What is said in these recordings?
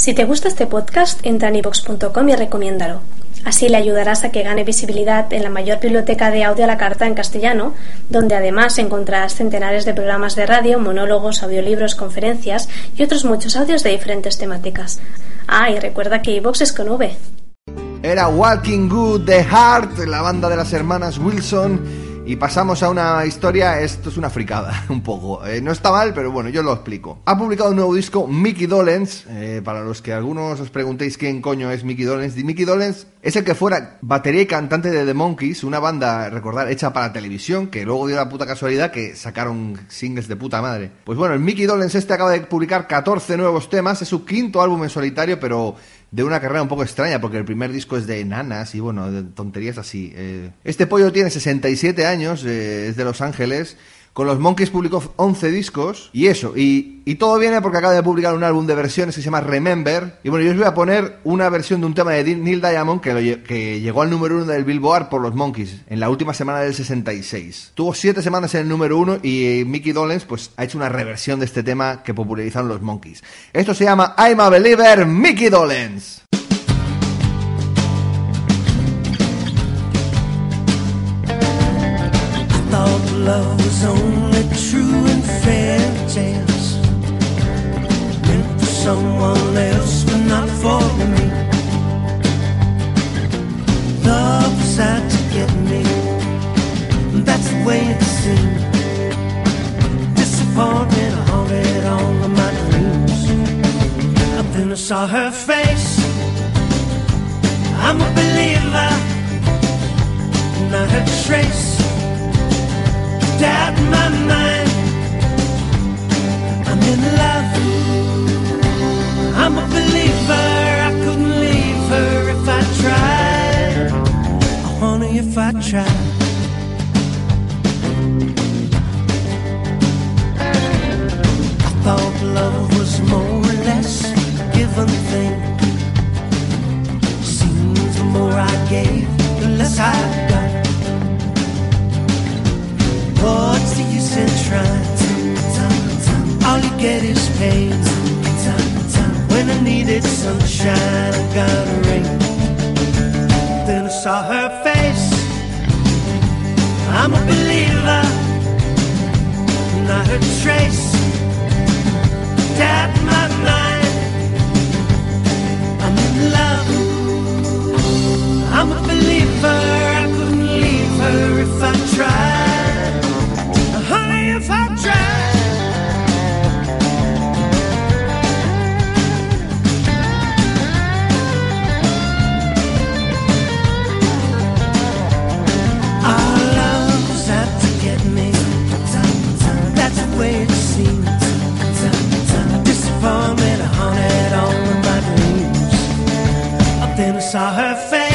Si te gusta este podcast, entra en ivox.com y recomiéndalo. Así le ayudarás a que gane visibilidad en la mayor biblioteca de audio a la carta en castellano, donde además encontrarás centenares de programas de radio, monólogos, audiolibros, conferencias y otros muchos audios de diferentes temáticas. Ah, y recuerda que iVox es con V. Era Walking Good The Heart, la banda de las hermanas Wilson. Y pasamos a una historia, esto es una fricada, un poco. Eh, no está mal, pero bueno, yo lo explico. Ha publicado un nuevo disco, Mickey Dolenz. eh, para los que algunos os preguntéis quién coño es Mickey Dolenz. Mickey Dolenz es el que fuera batería y cantante de The Monkeys, una banda, recordar, hecha para televisión, que luego dio la puta casualidad que sacaron singles de puta madre. Pues bueno, el Mickey Dolenz este acaba de publicar 14 nuevos temas, es su quinto álbum en solitario, pero de una carrera un poco extraña, porque el primer disco es de nanas y bueno, de tonterías así. Eh, Este pollo tiene 67 años, eh, es de Los Ángeles. Con los Monkeys publicó 11 discos y eso, y, y todo viene porque acaba de publicar un álbum de versiones que se llama Remember. Y bueno, yo os voy a poner una versión de un tema de Neil Diamond que, lo que llegó al número uno del Billboard por los Monkeys en la última semana del 66. Tuvo 7 semanas en el número uno y eh, Mickey Dolenz pues, ha hecho una reversión de este tema que popularizaron los Monkeys. Esto se llama I'm a Believer, Mickey Dolenz. Love was only true in fairy tales. Meant for someone else, but not for me. Love was out to get me. That's the way it seemed. Disappointment haunted all of my dreams. And then I saw her face. I'm a believer, not a trace in my mind. I'm in love. I'm a believer. I couldn't leave her if I tried. Honey, if I tried. I thought love When sunshine, I got a ring. Then I saw her face. I'm a believer, not a trace. Doubt my mind. I'm in love. I'm a believer. I couldn't leave her if I tried. Saw her face.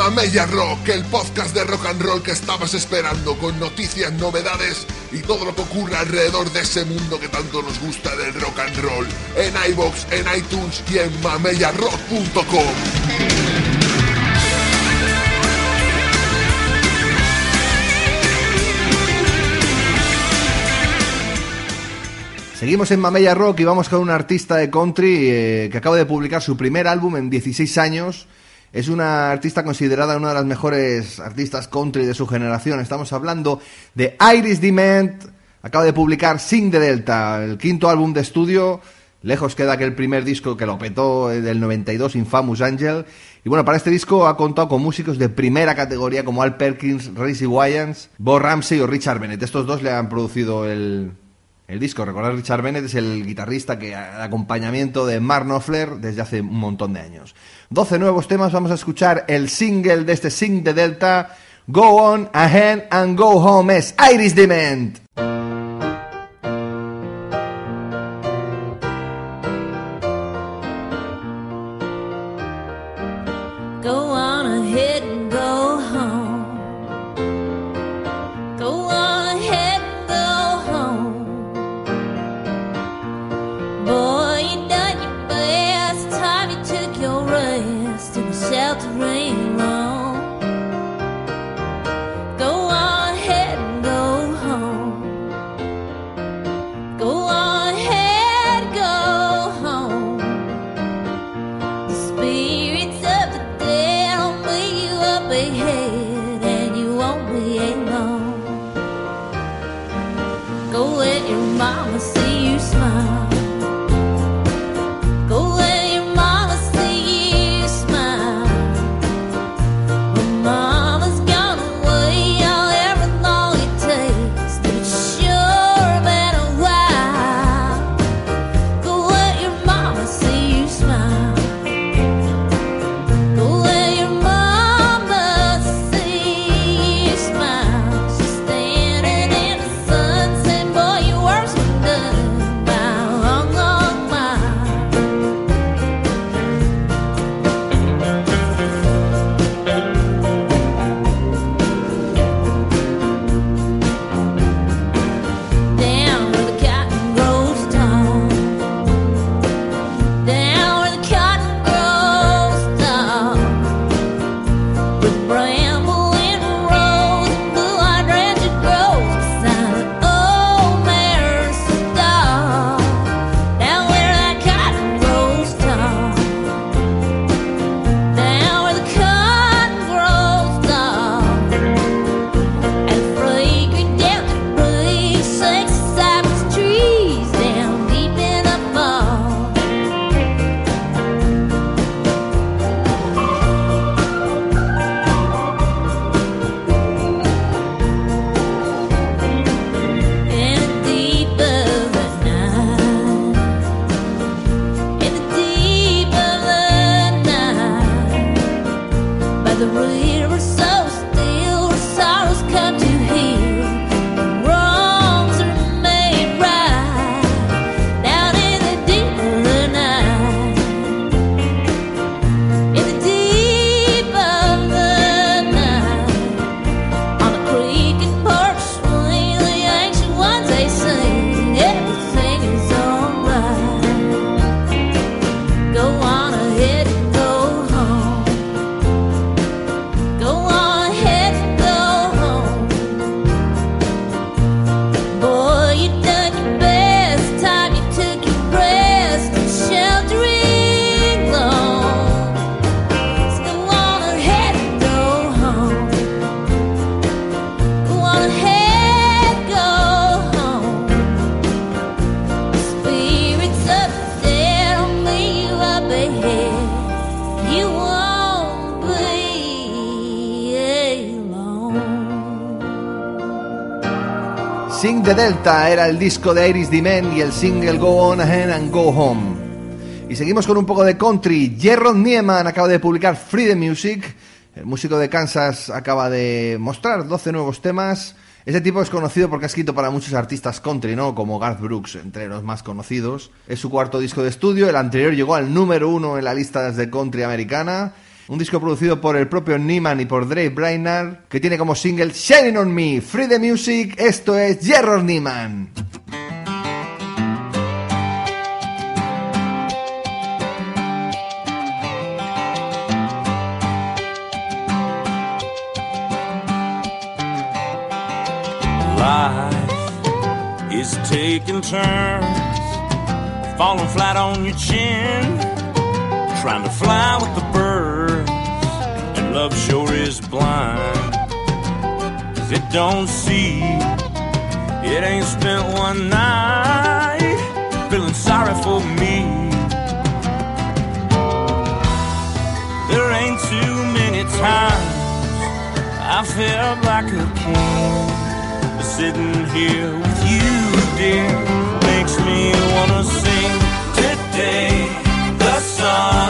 Mamella Rock, el podcast de rock and roll que estabas esperando, con noticias, novedades y todo lo que ocurre alrededor de ese mundo que tanto nos gusta del rock and roll. En iBox, en iTunes y en mamellarock.com. Seguimos en Mamella Rock y vamos con un artista de country eh, que acaba de publicar su primer álbum en 16 años Es una artista considerada una de las mejores artistas country de su generación. Estamos hablando de Iris Dement. Acaba de publicar Sing the Delta, el quinto álbum de estudio. Lejos queda que el primer disco que lo petó eh, del 92, Infamous Angel. Y bueno, para este disco ha contado con músicos de primera categoría como Al Perkins, Racy Wyans, Bo Ramsey o Richard Bennett. Estos dos le han producido el, el disco. Recordad, Richard Bennett es el guitarrista que al acompañamiento de Mark Knopfler desde hace un montón de años. 12 nuevos temas, vamos a escuchar el single de este Sing de Delta, Go On, Ahead and Go Home, es Iris Dement. Sing the Delta era el disco de Iris Dement y el single Go On Ahead and Go Home. Y seguimos con un poco de country. Jerron Nieman acaba de publicar Free the Music. El músico de Kansas acaba de mostrar 12 nuevos temas. Este tipo es conocido porque ha escrito para muchos artistas country, ¿no? Como Garth Brooks, entre los más conocidos. Es su cuarto disco de estudio. El anterior llegó al número uno en la lista de country americana. Un disco producido por el propio Neiman y por Dave Brainerd, que tiene como single Shining on Me, Free the Music. Esto es Jerron Neiman. Life is taking turns, falling flat on your chin, trying to fly with the birds, Love sure is blind. 'Cause it don't see. It ain't spent one night feeling sorry for me. There ain't too many times I felt like a king. But sitting here with you, dear, makes me wanna sing. Today, the sun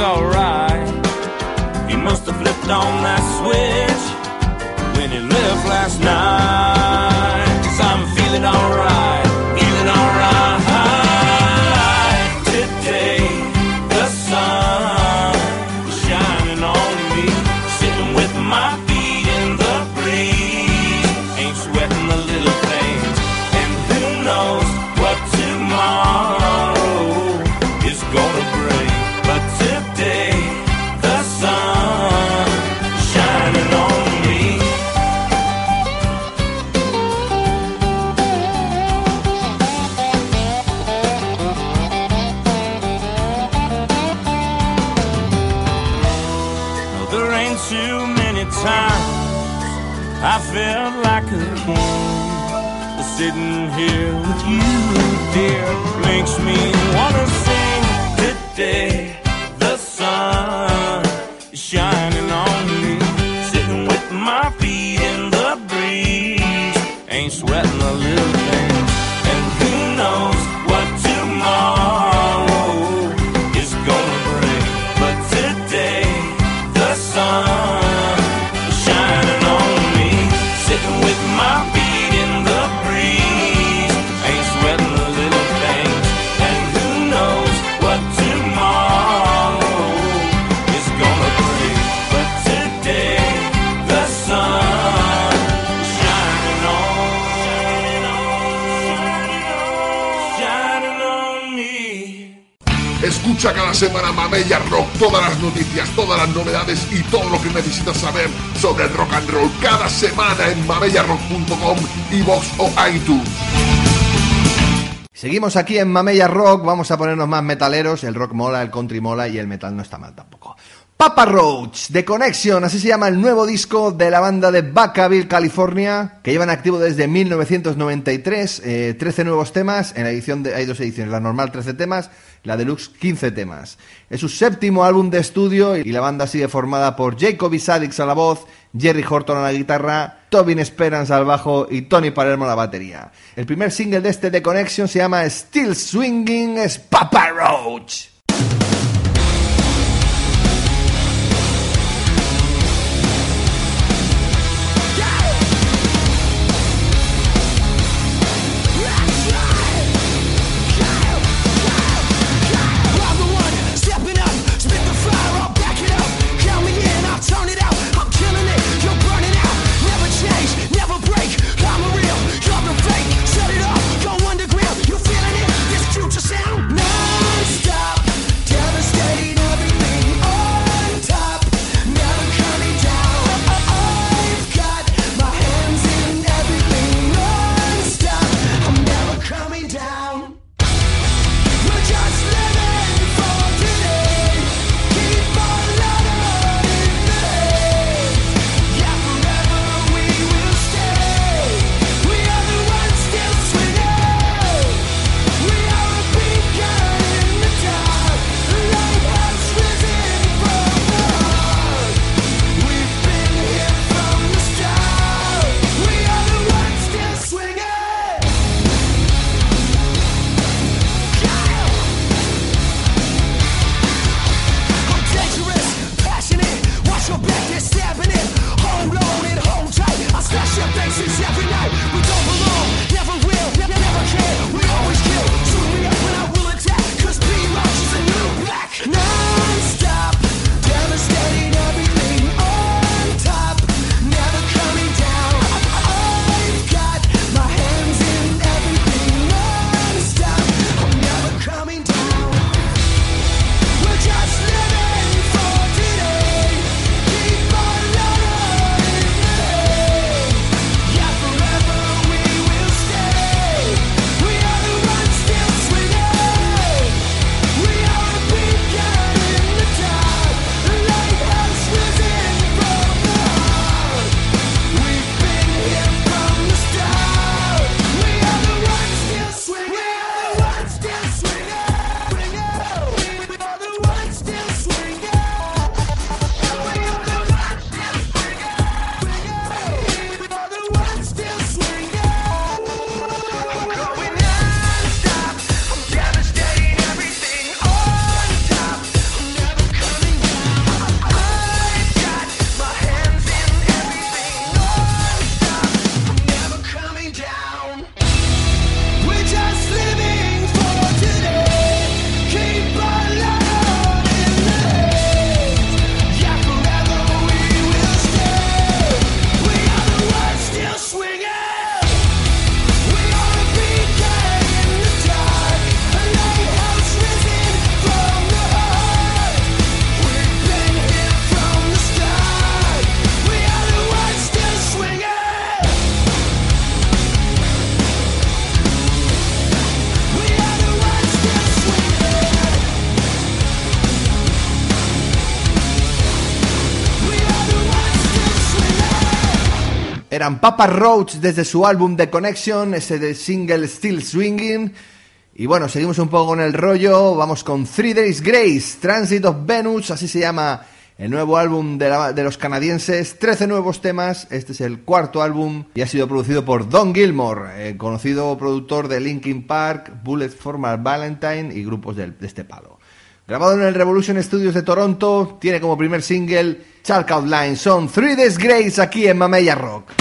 alright. He must have flipped on that switch Mamella Rock, todas las noticias, todas las novedades y todo lo que necesitas saber sobre el rock and roll cada semana en mamellarock.com, iVoox o iTunes. Seguimos aquí en Mamella Rock, vamos a ponernos más metaleros, el rock mola, el country mola y el metal no está mal tampoco. Papa Roach, de Connection, así se llama el nuevo disco de la banda de Vacaville, California, que llevan activo desde 1993, eh, 13 nuevos temas, en la edición de, hay dos ediciones, la normal 13 temas, la deluxe 15 temas. Es su séptimo álbum de estudio y la banda sigue formada por Jacob Isadix a la voz, Jerry Horton a la guitarra, Tobin Esperance al bajo y Tony Palermo a la batería. El primer single de este The Connection se llama Still Swinging Papa Roach. Eran Papa Roach desde su álbum The Connection, ese de single Still Swinging. Y bueno, seguimos un poco con el rollo, vamos con Three Days Grace, Transit of Venus, así se llama el nuevo álbum de, de los canadienses, 13 nuevos temas, este es el cuarto álbum y ha sido producido por Don Gilmore, eh, conocido productor de Linkin Park, Bullet for My Valentine y grupos de este palo. Grabado en el Revolution Studios de Toronto, tiene como primer single Chalk Outline. Son Three Days Grace aquí en Mamella Rock.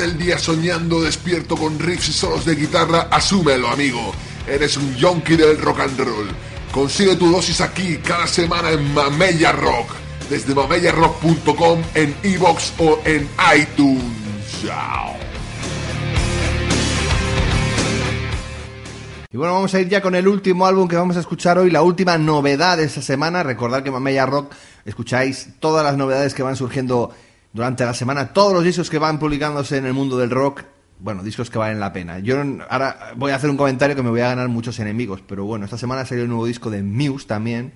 El día soñando despierto con riffs y solos de guitarra, asúmelo, amigo. Eres un yonki del rock and roll. Consigue tu dosis aquí cada semana en Mamella Rock. Desde mamellarock.com, en iBox o en iTunes. Chao. Y bueno, vamos a ir ya con el último álbum que vamos a escuchar hoy, la última novedad de esta semana. Recordad que Mamella Rock escucháis todas las novedades que van surgiendo durante la semana, todos los discos que van publicándose en el mundo del rock. Bueno, discos que valen la pena. Yo ahora voy a hacer un comentario que me voy a ganar muchos enemigos, pero bueno, esta semana salió el nuevo disco de Muse también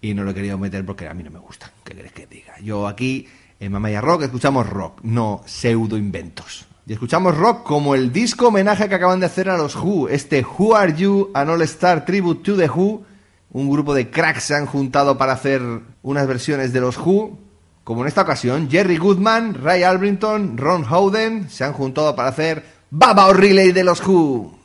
y no lo he querido meter porque a mí no me gusta. ¿Qué querés que diga? Yo aquí en Mamaya Rock escuchamos rock, no pseudo inventos. Y escuchamos rock como el disco homenaje que acaban de hacer a los Who, este Who Are You, an All Star Tribute to the Who. Un grupo de cracks se han juntado para hacer unas versiones de los Who. Como en esta ocasión, Jerry Goodman, Ray Albrington, Ron Howden se han juntado para hacer Baba O'Reilly de los Who.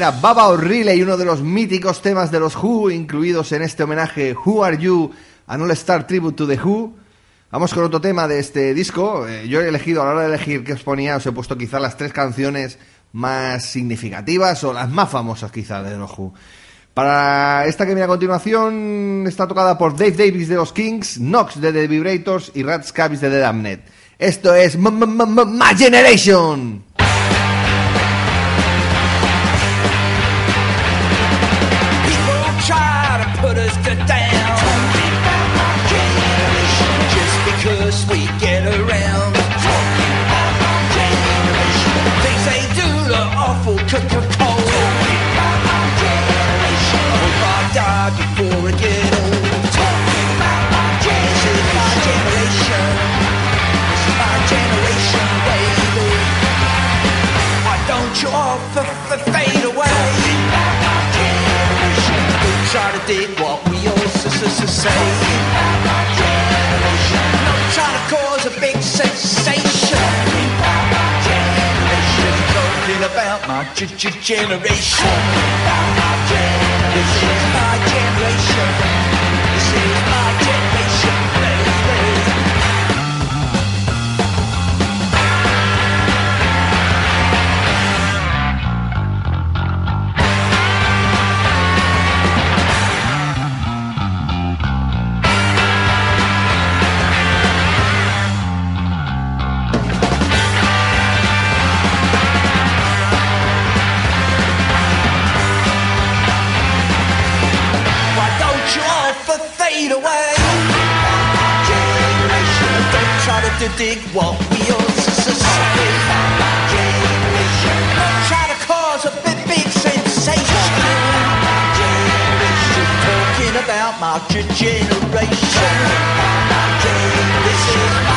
Era Baba O'Reilly, uno de los míticos temas de los Who, incluidos en este homenaje Who Are You, an All Star Tribute to the Who. Vamos con otro tema de este disco. Eh, yo he elegido, a la hora de elegir qué os ponía, os he puesto quizás las tres canciones más significativas o las más famosas quizás de los Who. Para esta que viene a continuación está tocada por Dave Davis de los Kings, Knox de The Vibrators y Rat Scabies de The Damned. Esto es M- M- M- My Generation. To what we all say. Not trying to cause a big sensation. talking about my g- g- generation. This is my generation. Dig what we all s- s- say. Generation, try to cause a big, big sensation. Generation, talking about my generation. My generation.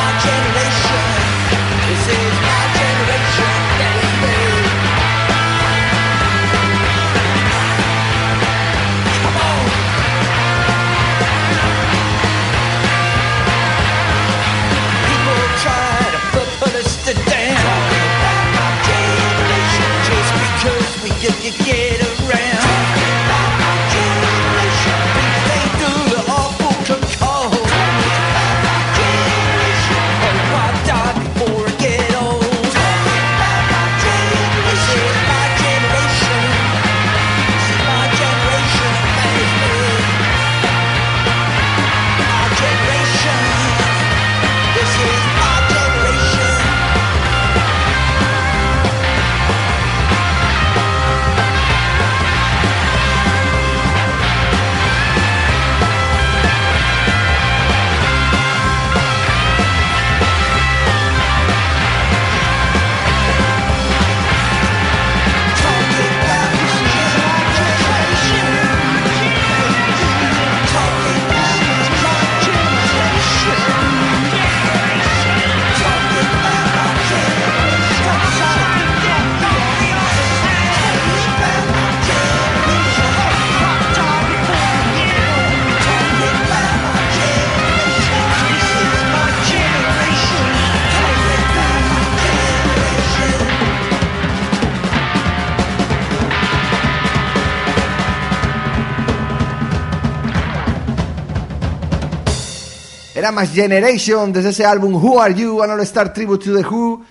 Era más Generation desde ese álbum Who Are You, An All Star Tribute to The Who,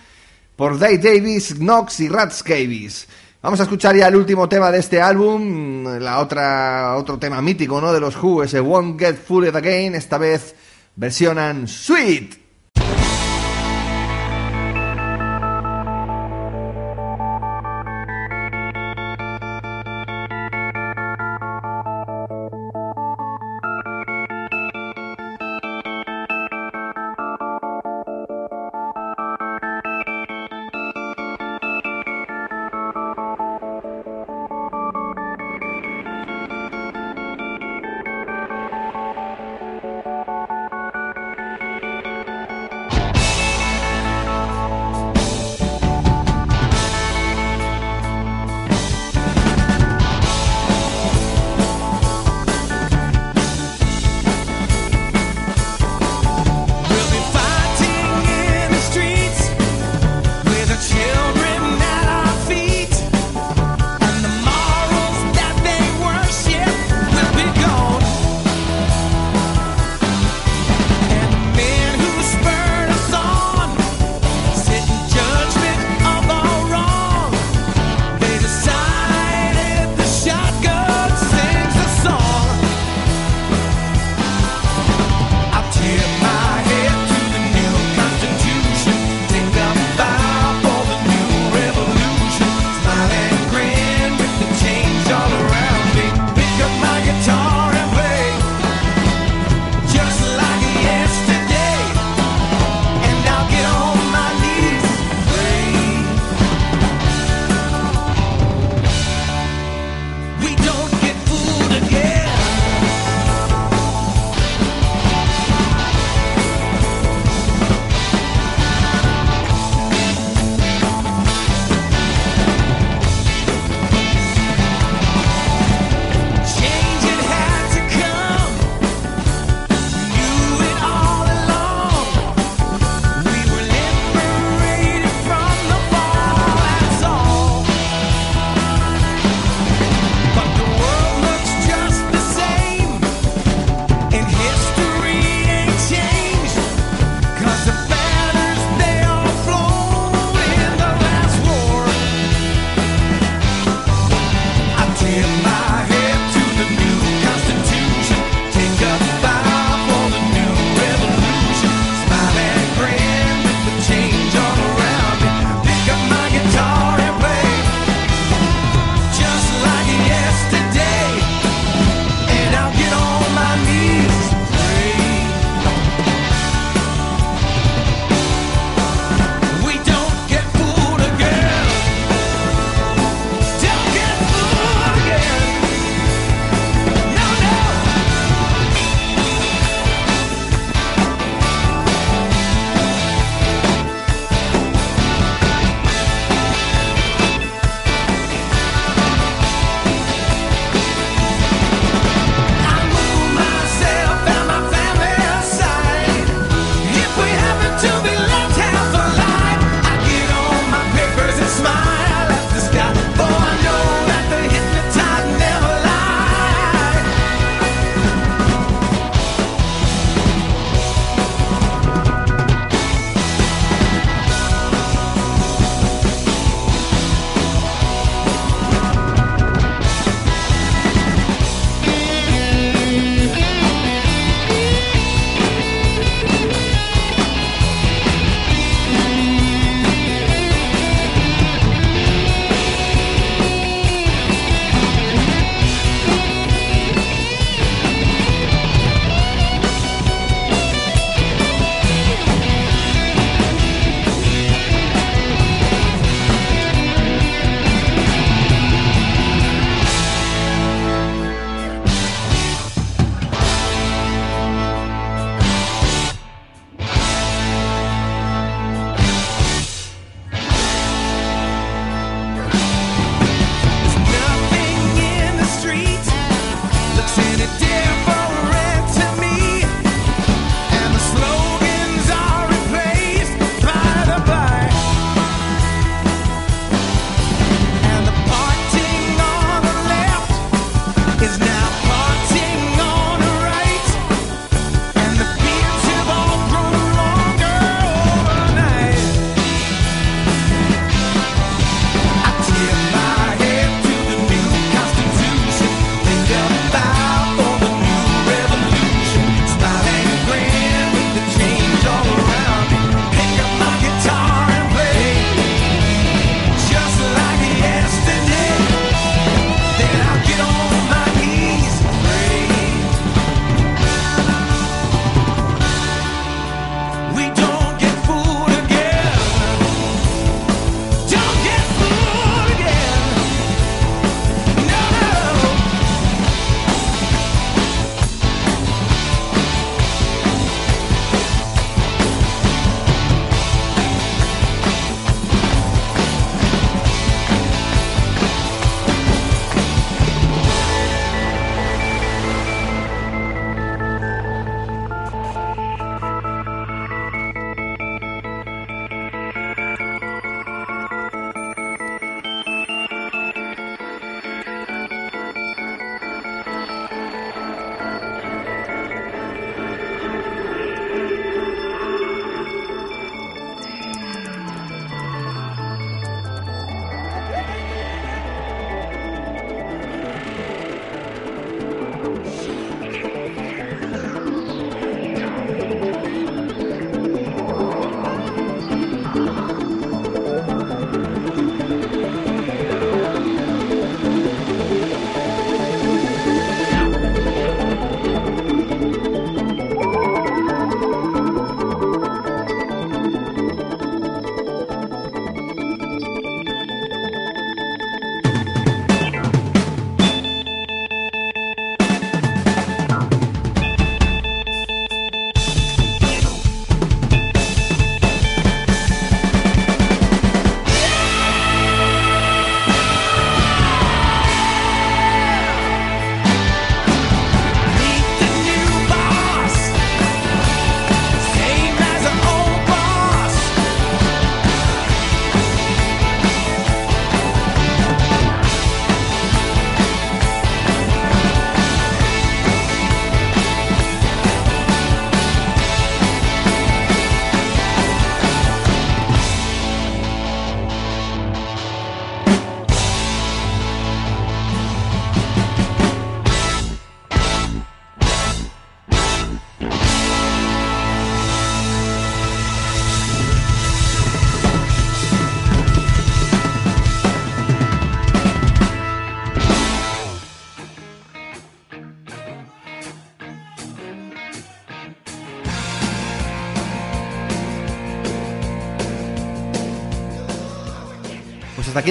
por Dave Davis, Knox y Rats Cavis. Vamos a escuchar ya el último tema de este álbum, la otra, otro tema mítico, ¿no? De los Who, ese Won't Get Fooled Again, esta vez versionan Sweet.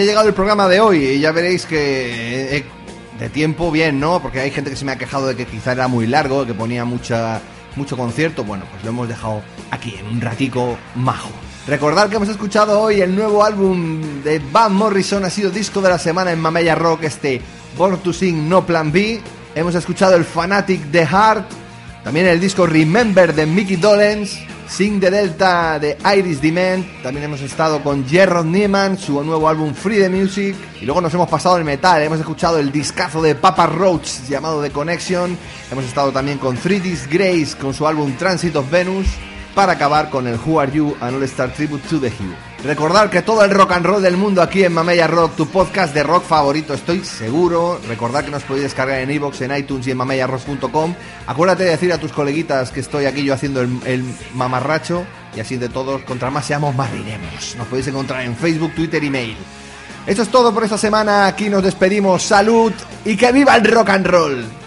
Ha llegado el programa de hoy y ya veréis que eh, de tiempo bien, ¿no? Porque hay gente que se me ha quejado de que quizá era muy largo, que ponía mucha, mucho concierto. Bueno, pues lo hemos dejado aquí en un ratico majo. Recordad que hemos escuchado hoy el nuevo álbum de Van Morrison, ha sido disco de la semana en Mamella Rock, este Born to Sing No Plan B. Hemos escuchado el Fanatic The Heart, también el disco Remember de Mickey Dolenz, Sing the Delta de Iris Dement. También hemos estado con Gerard Neiman, su nuevo álbum Free the Music. Y luego nos hemos pasado el metal. Hemos escuchado el discazo de Papa Roach llamado The Connection. Hemos estado también con 3D's Grace con su álbum Transit of Venus. Para acabar con el Who Are You An All Star Tribute to the Hugh. Recordar que todo el rock and roll del mundo aquí en Mamella Rock, tu podcast de rock favorito, estoy seguro. Recordad que nos podéis descargar en iVoox, en iTunes y en mamellarock.com. Acuérdate de decir a tus coleguitas que estoy aquí yo haciendo el, mamarracho y así de todos, contra más seamos, más riremos. Nos podéis encontrar en Facebook, Twitter y mail. Eso es todo por esta semana. Aquí nos despedimos. Salud y que viva el rock and roll.